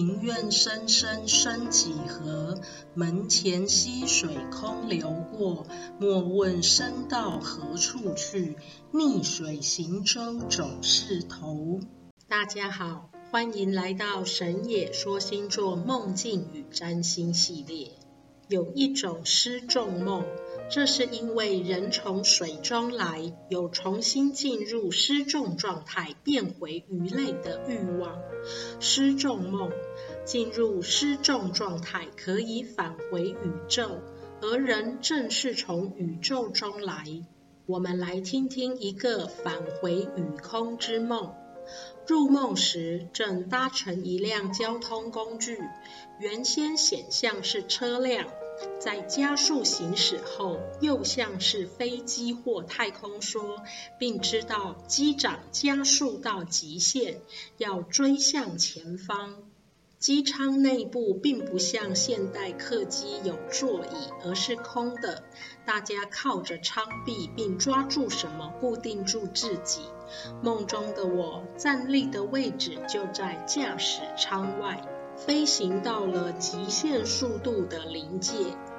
庭院深深深几何？门前溪水空流过。莫问身到何处去，逆水行舟总是头。大家好，欢迎来到神野说星座梦境与占星系列。有一种失重梦。这是因为人从水中来，有重新进入失重状态，变回鱼类的欲望。失重梦，进入失重状态可以返回宇宙，而人正是从宇宙中来。我们来听听一个返回宇空之梦。入梦时，正搭乘一辆交通工具，原先显像是车辆。在加速行驶后，又像是飞机或太空梭，并知道机长加速到极限，要追向前方。机舱内部并不像现代客机有座椅，而是空的。大家靠着舱壁，并抓住什么固定住自己。梦中的我站立的位置就在驾驶舱外。飞行到了极限速度的临界，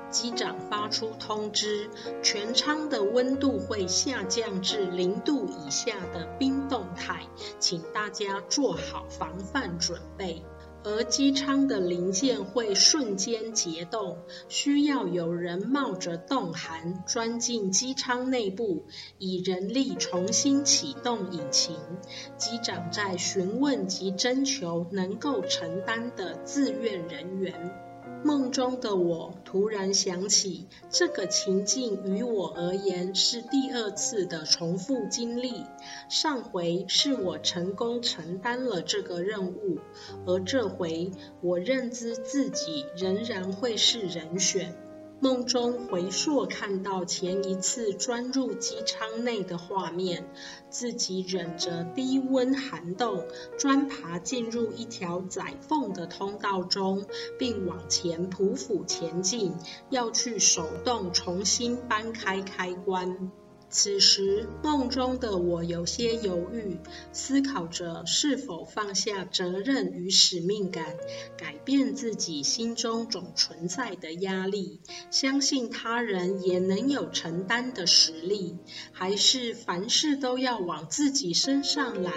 机长发出通知，全舱的温度会下降至零度以下的冰冻态，请大家做好防范准备。而机舱的零件会瞬间结冻，需要有人冒着冻寒钻进机舱内部，以人力重新启动引擎。机长在询问及征求能够承担的自愿人员。梦中的我突然想起，这个情境于我而言是第二次的重复经历。上回是我成功承担了这个任务，而这回我认知自己仍然会是人选。梦中回溯看到前一次钻入机舱内的画面，自己忍着低温寒冻，钻爬进入一条窄缝的通道中，并往前匍匐前进，要去手动重新搬开开关。此时，梦中的我有些犹豫，思考着是否放下责任与使命感，改变自己心中总存在的压力，相信他人也能有承担的实力，还是凡事都要往自己身上揽。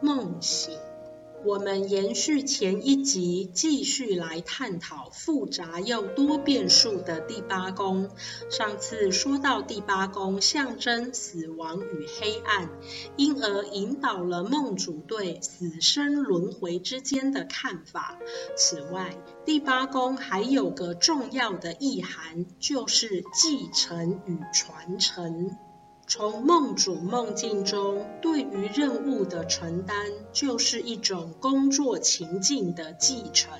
梦醒。我们延续前一集，继续来探讨复杂又多变数的第八宫。上次说到第八宫象征死亡与黑暗，因而引导了梦主对死生轮回之间的看法。此外，第八宫还有个重要的意涵，就是继承与传承。从梦主梦境中对于任务的承担，就是一种工作情境的继承。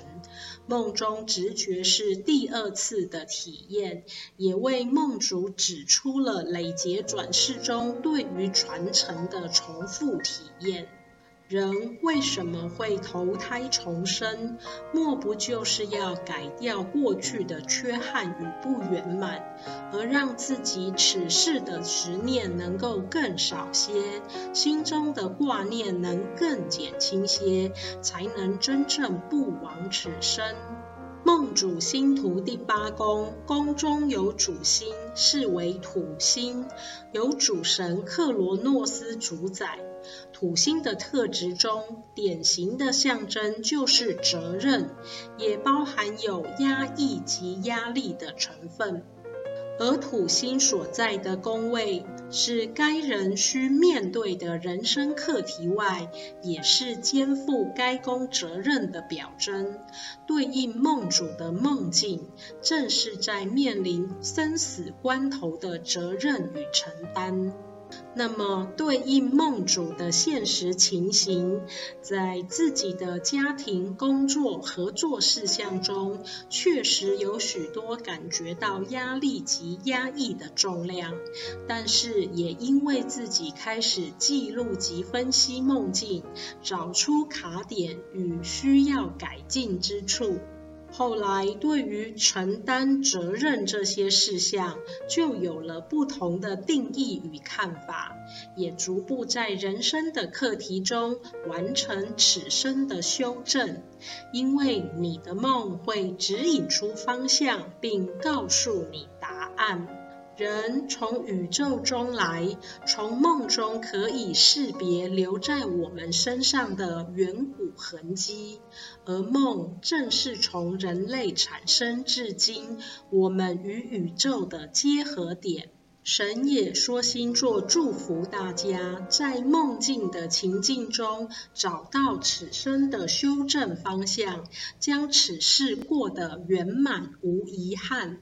梦中直觉是第二次的体验，也为梦主指出了累劫转世中对于传承的重复体验。人为什么会投胎重生？莫不就是要改掉过去的缺憾与不圆满，而让自己此世的执念能够更少些，心中的挂念能更减轻些，才能真正不枉此生。梦主星图第八宫，宫中有主星，是为土星，由主神克罗诺斯主宰。土星的特质中，典型的象征就是责任，也包含有压抑及压力的成分。而土星所在的宫位，是该人需面对的人生课题外，也是肩负该宫责任的表征。对应梦主的梦境，正是在面临生死关头的责任与承担。那么，对应梦主的现实情形，在自己的家庭、工作、合作事项中，确实有许多感觉到压力及压抑的重量，但是也因为自己开始记录及分析梦境，找出卡点与需要改进之处。后来，对于承担责任这些事项，就有了不同的定义与看法，也逐步在人生的课题中完成此生的修正。因为你的梦会指引出方向，并告诉你答案。人从宇宙中来，从梦中可以识别留在我们身上的远古痕迹，而梦正是从人类产生至今，我们与宇宙的结合点。神也说星座祝福大家，在梦境的情境中找到此生的修正方向，将此事过得圆满无遗憾。